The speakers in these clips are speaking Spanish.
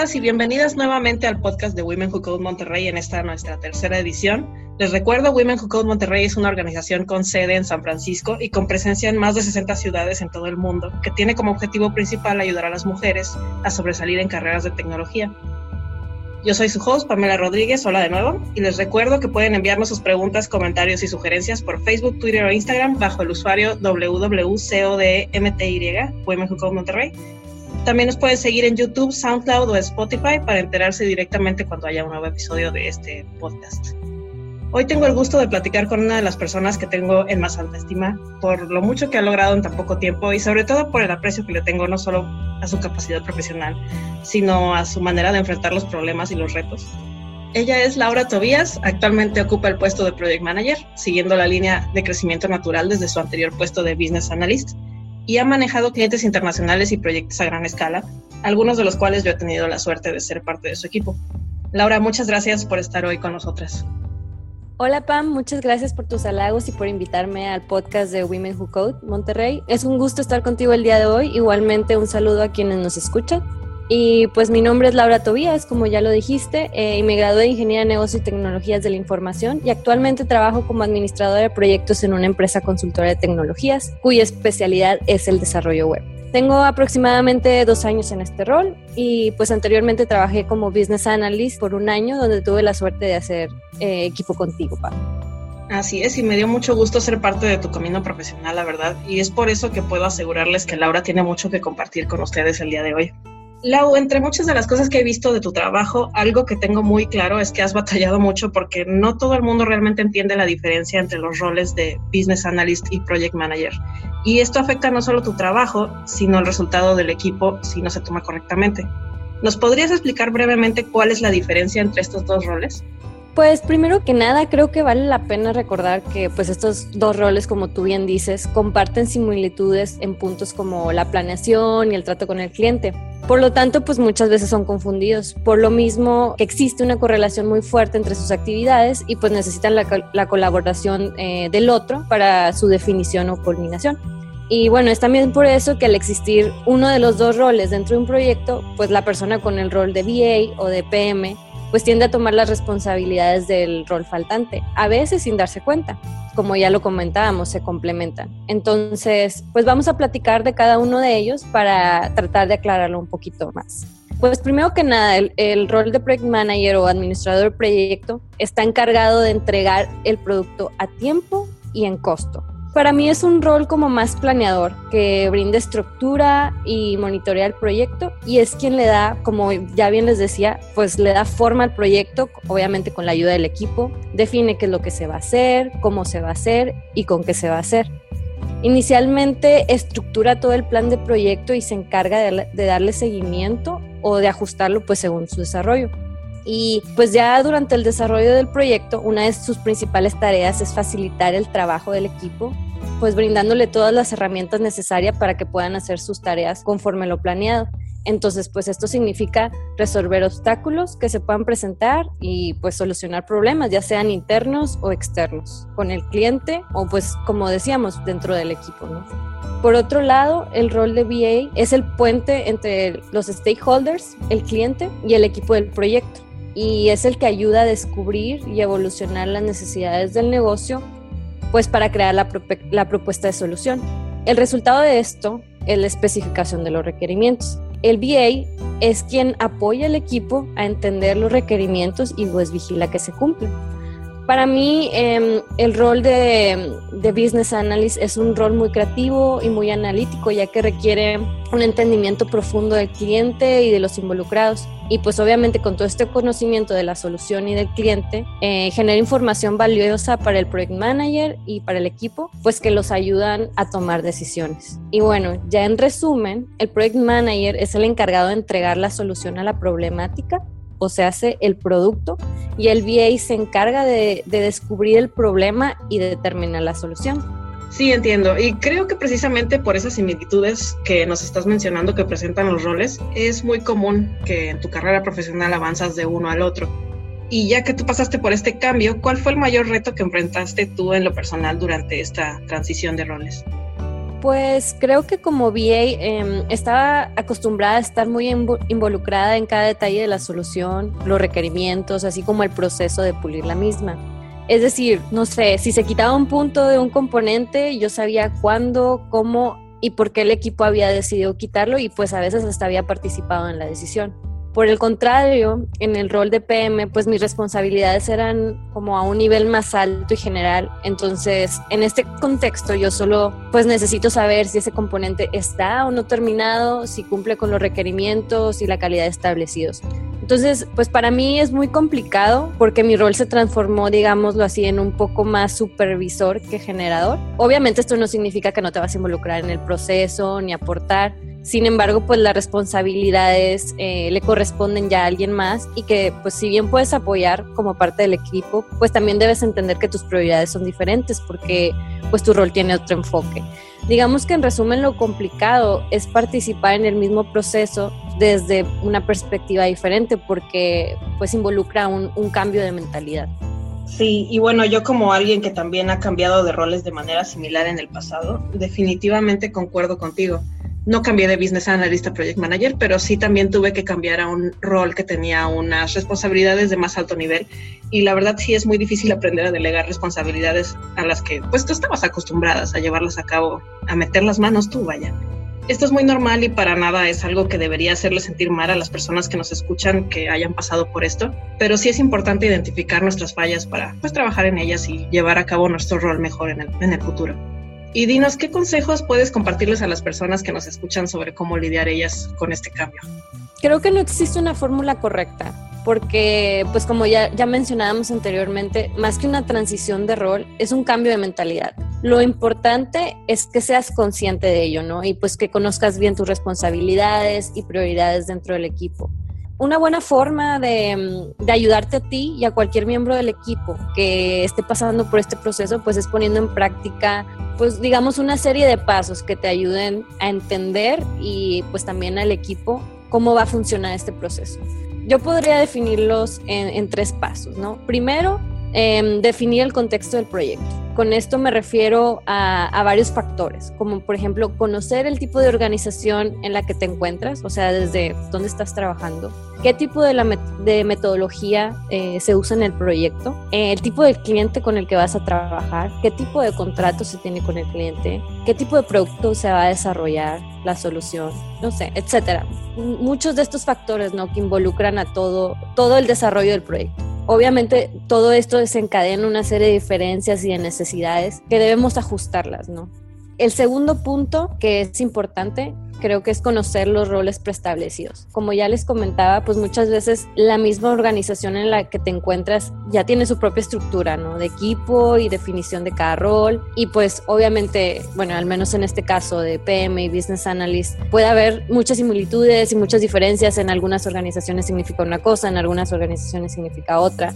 y bienvenidas nuevamente al podcast de Women Who Code Monterrey en esta nuestra tercera edición. Les recuerdo, Women Who Code Monterrey es una organización con sede en San Francisco y con presencia en más de 60 ciudades en todo el mundo, que tiene como objetivo principal ayudar a las mujeres a sobresalir en carreras de tecnología. Yo soy su host, Pamela Rodríguez, hola de nuevo, y les recuerdo que pueden enviarnos sus preguntas, comentarios y sugerencias por Facebook, Twitter o Instagram bajo el usuario www.codmty, Women Who Code Monterrey. También nos pueden seguir en YouTube, SoundCloud o Spotify para enterarse directamente cuando haya un nuevo episodio de este podcast. Hoy tengo el gusto de platicar con una de las personas que tengo en más alta estima por lo mucho que ha logrado en tan poco tiempo y sobre todo por el aprecio que le tengo no solo a su capacidad profesional, sino a su manera de enfrentar los problemas y los retos. Ella es Laura Tobías, actualmente ocupa el puesto de Project Manager, siguiendo la línea de crecimiento natural desde su anterior puesto de Business Analyst, y ha manejado clientes internacionales y proyectos a gran escala, algunos de los cuales yo he tenido la suerte de ser parte de su equipo. Laura, muchas gracias por estar hoy con nosotras. Hola Pam, muchas gracias por tus halagos y por invitarme al podcast de Women Who Code Monterrey. Es un gusto estar contigo el día de hoy. Igualmente un saludo a quienes nos escuchan. Y pues mi nombre es Laura Tobías, como ya lo dijiste, eh, y me gradué de Ingeniería de Negocios y Tecnologías de la Información y actualmente trabajo como administradora de proyectos en una empresa consultora de tecnologías cuya especialidad es el desarrollo web. Tengo aproximadamente dos años en este rol y pues anteriormente trabajé como Business Analyst por un año donde tuve la suerte de hacer eh, equipo contigo, Pam. Así es, y me dio mucho gusto ser parte de tu camino profesional, la verdad, y es por eso que puedo asegurarles que Laura tiene mucho que compartir con ustedes el día de hoy. Lau, entre muchas de las cosas que he visto de tu trabajo, algo que tengo muy claro es que has batallado mucho porque no todo el mundo realmente entiende la diferencia entre los roles de Business Analyst y Project Manager. Y esto afecta no solo tu trabajo, sino el resultado del equipo si no se toma correctamente. ¿Nos podrías explicar brevemente cuál es la diferencia entre estos dos roles? Pues primero que nada creo que vale la pena recordar que pues estos dos roles como tú bien dices comparten similitudes en puntos como la planeación y el trato con el cliente. Por lo tanto, pues muchas veces son confundidos. Por lo mismo que existe una correlación muy fuerte entre sus actividades y pues necesitan la, colaboración eh, del otro para su definición o culminación. Y bueno, es también por eso que al existir uno de los dos roles dentro de un proyecto, pues la persona con el rol de VA o de PM pues tiende a tomar las responsabilidades del rol faltante, a veces sin darse cuenta. Como ya lo comentábamos, se complementan. Entonces, pues vamos a platicar de cada uno de ellos para tratar de aclararlo un poquito más. Pues primero que nada, el, rol de Project Manager o administrador del proyecto está encargado de entregar el producto a tiempo y en costo. Para mí es un rol como más planeador, que brinda estructura y monitorea el proyecto y es quien le da, como ya bien les decía, pues le da forma al proyecto, obviamente con la ayuda del equipo, define qué es lo que se va a hacer, cómo se va a hacer y con qué se va a hacer. Inicialmente estructura todo el plan de proyecto y se encarga de, de darle seguimiento o de ajustarlo pues según su desarrollo. Y pues ya durante el desarrollo del proyecto, una de sus principales tareas es facilitar el trabajo del equipo, pues brindándole todas las herramientas necesarias para que puedan hacer sus tareas conforme lo planeado. Entonces, pues esto significa resolver obstáculos que se puedan presentar y pues solucionar problemas, ya sean internos o externos, con el cliente o pues como decíamos, dentro del equipo, ¿no? Por otro lado, el rol de VA es el puente entre los stakeholders, el cliente y el equipo del proyecto y es el que ayuda a descubrir y evolucionar las necesidades del negocio, pues para crear la, propuesta de solución. El resultado de esto es la especificación de los requerimientos. El BA es quien apoya al equipo a entender los requerimientos y pues vigila que se cumplen. Para mí, em, el rol de, de, Business Analyst es un rol muy creativo y muy analítico, ya que requiere un entendimiento profundo del cliente y de los involucrados. Y pues obviamente con todo este conocimiento de la solución y del cliente, eh, genera información valiosa para el Project Manager y para el equipo, pues que los ayudan a tomar decisiones. Y bueno, ya en resumen, el Project Manager es el encargado de entregar la solución a la problemática o se hace el producto y el VA se encarga de, descubrir el problema y de determinar la solución. Sí, entiendo. Y creo que precisamente por esas similitudes que nos estás mencionando que presentan los roles, es muy común que en tu carrera profesional avanzas de uno al otro. Y ya que tú pasaste por este cambio, ¿cuál fue el mayor reto que enfrentaste tú en lo personal durante esta transición de roles? Pues creo que como VA em, estaba acostumbrada a estar muy involucrada en cada detalle de la solución, los requerimientos, así como el proceso de pulir la misma. Es decir, no sé, si se quitaba un punto de un componente, yo sabía cuándo, cómo y por qué el equipo había decidido quitarlo y pues a veces hasta había participado en la decisión. Por el contrario, en el rol de PM, pues mis responsabilidades eran como a un nivel más alto y general. Entonces, en este contexto, yo solo pues necesito saber si ese componente está o no terminado, si cumple con los requerimientos y la calidad establecidos. Entonces, pues para mí es muy complicado porque mi rol se transformó, digámoslo así, en un poco más supervisor que generador. Obviamente esto no significa que no te vas a involucrar en el proceso ni aportar, sin embargo, pues las responsabilidades eh, le corresponden ya a alguien más y que pues si bien puedes apoyar como parte del equipo, pues también debes entender que tus prioridades son diferentes porque pues tu rol tiene otro enfoque. Digamos que en resumen lo complicado es participar en el mismo proceso desde una perspectiva diferente porque pues involucra un, un cambio de mentalidad. Sí, y bueno, yo como alguien que también ha cambiado de roles de manera similar en el pasado, definitivamente concuerdo contigo no cambié de business analyst a project manager, pero sí también tuve que cambiar a un rol que tenía unas responsabilidades de más alto nivel y la verdad sí es muy difícil aprender a delegar responsabilidades a las que pues tú estabas acostumbradas a llevarlas a cabo, a meter las manos tú, vaya. Esto es muy normal y para nada es algo que debería hacerle sentir mal a las personas que nos escuchan que hayan pasado por esto, pero sí es importante identificar nuestras fallas para pues trabajar en ellas y llevar a cabo nuestro rol mejor en el, en el futuro. Y dinos, ¿qué consejos puedes compartirles a las personas que nos escuchan sobre cómo lidiar ellas con este cambio? Creo que no existe una fórmula correcta, porque, pues como ya, ya mencionábamos anteriormente, más que una transición de rol, es un cambio de mentalidad. Lo importante es que seas consciente de ello, ¿no? Y pues que conozcas bien tus responsabilidades y prioridades dentro del equipo una buena forma de, de, ayudarte a ti y a cualquier miembro del equipo que esté pasando por este proceso, pues es poniendo en práctica pues digamos una serie de pasos que te ayuden a entender y pues también al equipo cómo va a funcionar este proceso. Yo podría definirlos en, tres pasos, ¿no? Primero, em, definir el contexto del proyecto. Con esto me refiero a, varios factores, como por ejemplo conocer el tipo de organización en la que te encuentras, o sea, desde dónde estás trabajando, qué tipo de, metodología eh, se usa en el proyecto, eh, el tipo de cliente con el que vas a trabajar, qué tipo de contrato se tiene con el cliente, qué tipo de producto se va a desarrollar, la solución, no sé, etcétera. Muchos de estos factores ¿no? que involucran a todo, todo el desarrollo del proyecto. Obviamente todo esto desencadena una serie de diferencias y de necesidades que debemos ajustarlas, ¿no? El segundo punto que es importante creo que es conocer los roles preestablecidos. Como ya les comentaba, pues muchas veces la misma organización en la que te encuentras ya tiene su propia estructura, ¿no? De equipo y definición de cada rol. Y pues obviamente, bueno, al menos en este caso de PM y Business Analyst, puede haber muchas similitudes y muchas diferencias. En algunas organizaciones significa una cosa, en algunas organizaciones significa otra.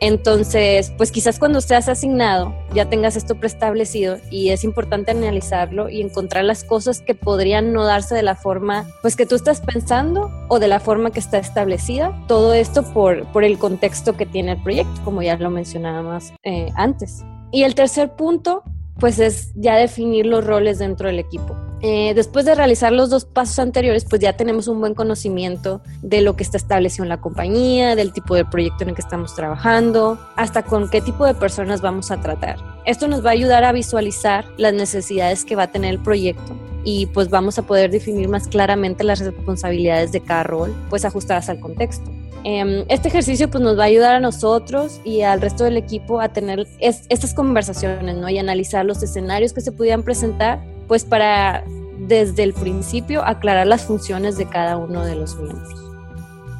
Entonces, pues quizás cuando seas asignado ya tengas esto preestablecido y es importante analizarlo y encontrar las cosas que podrían no de la forma pues que tú estás pensando o de la forma que está establecida. Todo esto por, por el contexto que tiene el proyecto, como ya lo mencionábamos eh, antes. Y el tercer punto pues es ya definir los roles dentro del equipo. Eh, después de realizar los dos pasos anteriores, pues ya tenemos un buen conocimiento de lo que está establecido en la compañía, del tipo de proyecto en el que estamos trabajando, hasta con qué tipo de personas vamos a tratar. Esto nos va a ayudar a visualizar las necesidades que va a tener el proyecto y pues vamos a poder definir más claramente las responsabilidades de cada rol, pues ajustadas al contexto. Em, este ejercicio pues nos va a ayudar a nosotros y al resto del equipo a tener estas conversaciones, ¿no? Y analizar los escenarios que se pudieran presentar, pues para desde el principio aclarar las funciones de cada uno de los miembros.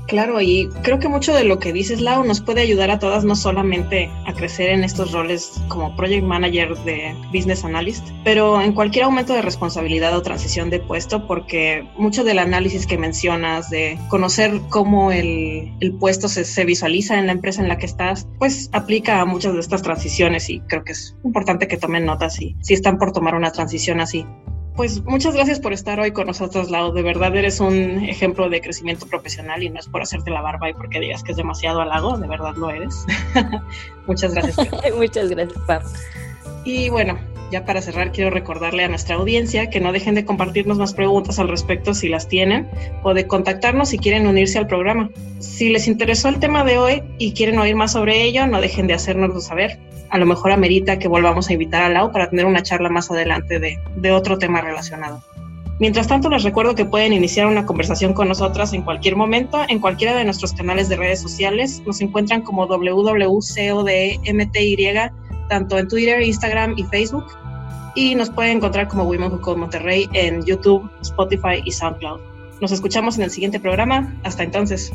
Claro, y creo que mucho de lo que dices, Lau, nos puede ayudar a todas no solamente a crecer en estos roles como project manager de business analyst, pero en cualquier aumento de responsabilidad o transición de puesto, porque mucho del análisis que mencionas, de conocer cómo el, el puesto se, se visualiza en la empresa en la que estás, pues aplica a muchas de estas transiciones y creo que es importante que tomen notas si, si están por tomar una transición así. Pues muchas gracias por estar hoy con nosotros, Lau. De verdad eres un ejemplo de crecimiento profesional y no es por hacerte la barba y porque digas que es demasiado halago, de verdad lo eres. muchas gracias. muchas gracias, Pam. Y bueno, ya para cerrar quiero recordarle a nuestra audiencia que no dejen de compartirnos más preguntas al respecto si las tienen o de contactarnos si quieren unirse al programa. Si les interesó el tema de hoy y quieren oír más sobre ello, no dejen de hacérnoslo saber. A lo mejor amerita que volvamos a invitar a Lau para tener una charla más adelante de, otro tema relacionado. Mientras tanto, les recuerdo que pueden iniciar una conversación con nosotras en cualquier momento, en cualquiera de nuestros canales de redes sociales. Nos encuentran como WWCODMTY, tanto en Twitter, Instagram y Facebook. Y nos pueden encontrar como Women Who Code Monterrey en YouTube, Spotify y SoundCloud. Nos escuchamos en el siguiente programa. Hasta entonces.